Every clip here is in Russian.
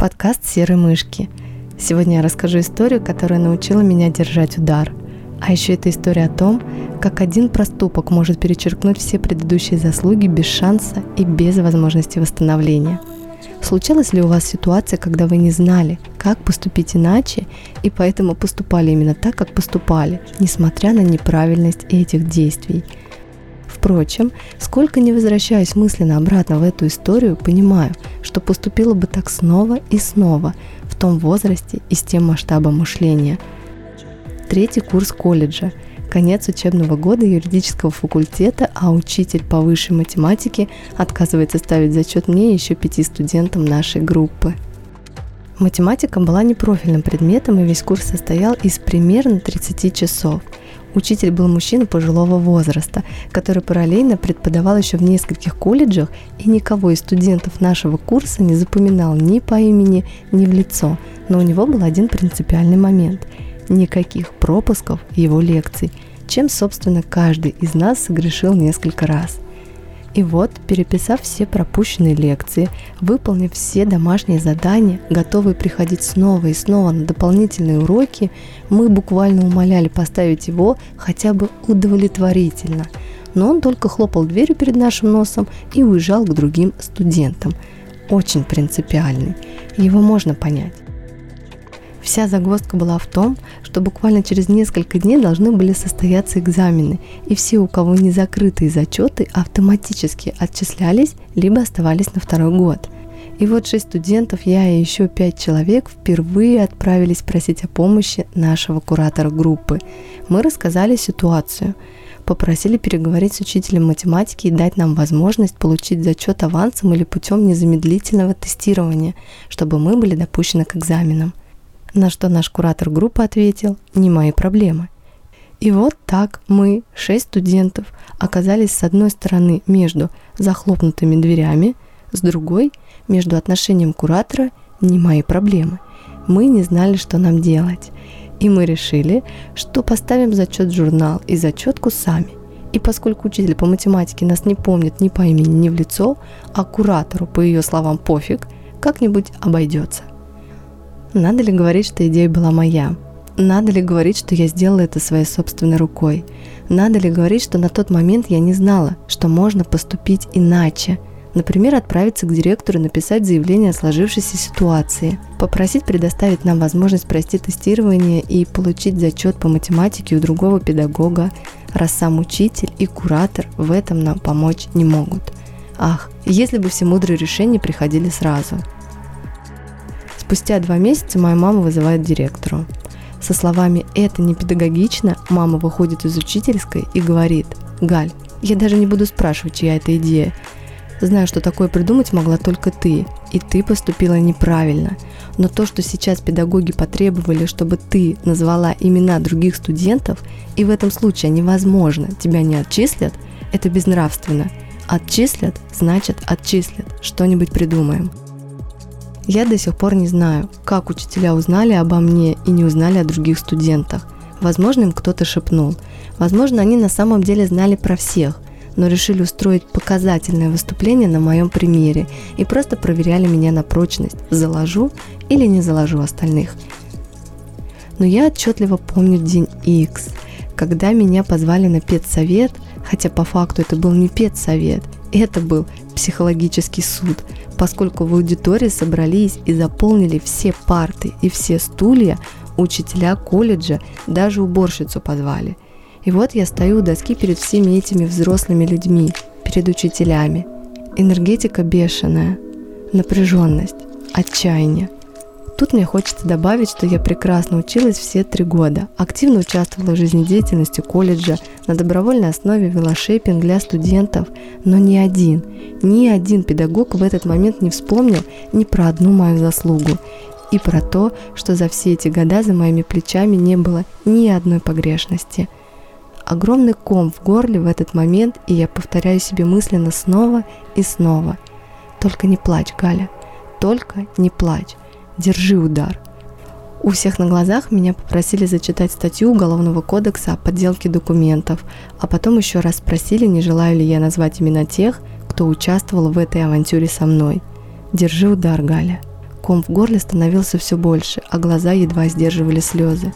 Подкаст «Серые мышки». Сегодня я расскажу историю, которая научила меня держать удар. А еще это история о том, как один проступок может перечеркнуть все предыдущие заслуги без шанса и без возможности восстановления. Случалась ли у вас ситуация, когда вы не знали, как поступить иначе, и поэтому поступали именно так, как поступали, несмотря на неправильность этих действий – Впрочем, сколько не возвращаюсь мысленно обратно в эту историю, понимаю, что поступила бы так снова и снова, в том возрасте и с тем масштабом мышления. Третий курс колледжа, конец учебного года юридического факультета, а учитель по высшей математике отказывается ставить зачет мне и еще пяти студентам нашей группы. Математика была непрофильным предметом, и весь курс состоял из примерно 30 часов – Учитель был мужчина пожилого возраста, который параллельно преподавал еще в нескольких колледжах и никого из студентов нашего курса не запоминал ни по имени, ни в лицо. Но у него был один принципиальный момент – никаких пропусков его лекций, чем, собственно, каждый из нас согрешил несколько раз – и вот, переписав все пропущенные лекции, выполнив все домашние задания, готовые приходить снова и снова на дополнительные уроки, мы буквально умоляли поставить его хотя бы удовлетворительно. Но он только хлопал дверью перед нашим носом и уезжал к другим студентам. Очень принципиальный. Его можно понять. Вся загвоздка была в том, что буквально через несколько дней должны были состояться экзамены, и все, у кого не закрытые зачеты, автоматически отчислялись, либо оставались на второй год. И вот шесть студентов, я и еще пять человек впервые отправились просить о помощи нашего куратора группы. Мы рассказали ситуацию, попросили переговорить с учителем математики и дать нам возможность получить зачет авансом или путем незамедлительного тестирования, чтобы мы были допущены к экзаменам. На что наш куратор группы ответил, не мои проблемы. И вот так мы, шесть студентов, оказались с одной стороны между захлопнутыми дверями, с другой – между отношением куратора «не мои проблемы». Мы не знали, что нам делать. И мы решили, что поставим зачет в журнал и зачетку сами. И поскольку учитель по математике нас не помнит ни по имени, ни в лицо, а куратору, по ее словам, пофиг, как-нибудь обойдется. Надо ли говорить, что идея была моя? Надо ли говорить, что я сделала это своей собственной рукой? Надо ли говорить, что на тот момент я не знала, что можно поступить иначе? Например, отправиться к директору и написать заявление о сложившейся ситуации, попросить предоставить нам возможность пройти тестирование и получить зачет по математике у другого педагога, раз сам учитель и куратор в этом нам помочь не могут. Ах, если бы все мудрые решения приходили сразу – Спустя два месяца моя мама вызывает директору. Со словами «это не педагогично» мама выходит из учительской и говорит «Галь, я даже не буду спрашивать, чья это идея. Знаю, что такое придумать могла только ты, и ты поступила неправильно. Но то, что сейчас педагоги потребовали, чтобы ты назвала имена других студентов, и в этом случае невозможно, тебя не отчислят, это безнравственно. Отчислят, значит отчислят, что-нибудь придумаем. Я до сих пор не знаю, как учителя узнали обо мне и не узнали о других студентах. Возможно, им кто-то шепнул. Возможно, они на самом деле знали про всех, но решили устроить показательное выступление на моем примере и просто проверяли меня на прочность, заложу или не заложу остальных. Но я отчетливо помню день X, когда меня позвали на педсовет, хотя по факту это был не педсовет, это был психологический суд, поскольку в аудитории собрались и заполнили все парты и все стулья, учителя колледжа, даже уборщицу позвали. И вот я стою у доски перед всеми этими взрослыми людьми, перед учителями. Энергетика бешеная, напряженность, отчаяние – Тут мне хочется добавить, что я прекрасно училась все три года, активно участвовала в жизнедеятельности колледжа, на добровольной основе вела шейпинг для студентов, но ни один, ни один педагог в этот момент не вспомнил ни про одну мою заслугу и про то, что за все эти года за моими плечами не было ни одной погрешности. Огромный ком в горле в этот момент, и я повторяю себе мысленно снова и снова. Только не плачь, Галя, только не плачь. Держи удар. У всех на глазах меня попросили зачитать статью Уголовного кодекса о подделке документов, а потом еще раз спросили, не желаю ли я назвать имена тех, кто участвовал в этой авантюре со мной. Держи удар, Галя. ком в горле становился все больше, а глаза едва сдерживали слезы.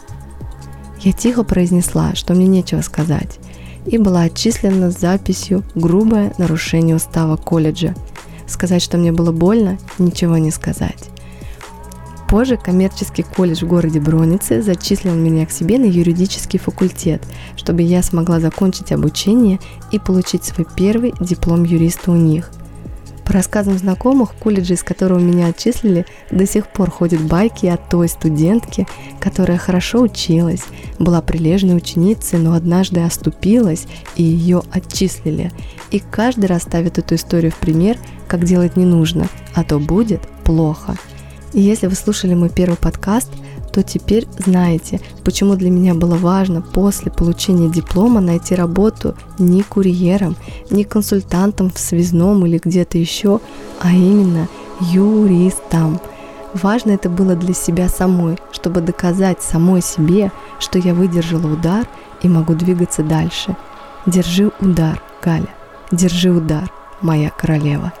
Я тихо произнесла, что мне нечего сказать, и была отчислена записью «Грубое нарушение устава колледжа». Сказать, что мне было больно, ничего не сказать. Позже коммерческий колледж в городе Бронице зачислил меня к себе на юридический факультет, чтобы я смогла закончить обучение и получить свой первый диплом юриста у них. По рассказам знакомых, в колледже, из которого меня отчислили, до сих пор ходят байки о той студентке, которая хорошо училась, была прилежной ученицей, но однажды оступилась и ее отчислили. И каждый раз ставит эту историю в пример, как делать не нужно, а то будет плохо – и если вы слушали мой первый подкаст, то теперь знаете, почему для меня было важно после получения диплома найти работу не курьером, не консультантом в связном или где-то еще, а именно юристом. Важно это было для себя самой, чтобы доказать самой себе, что я выдержала удар и могу двигаться дальше. Держи удар, Галя, держи удар, моя королева.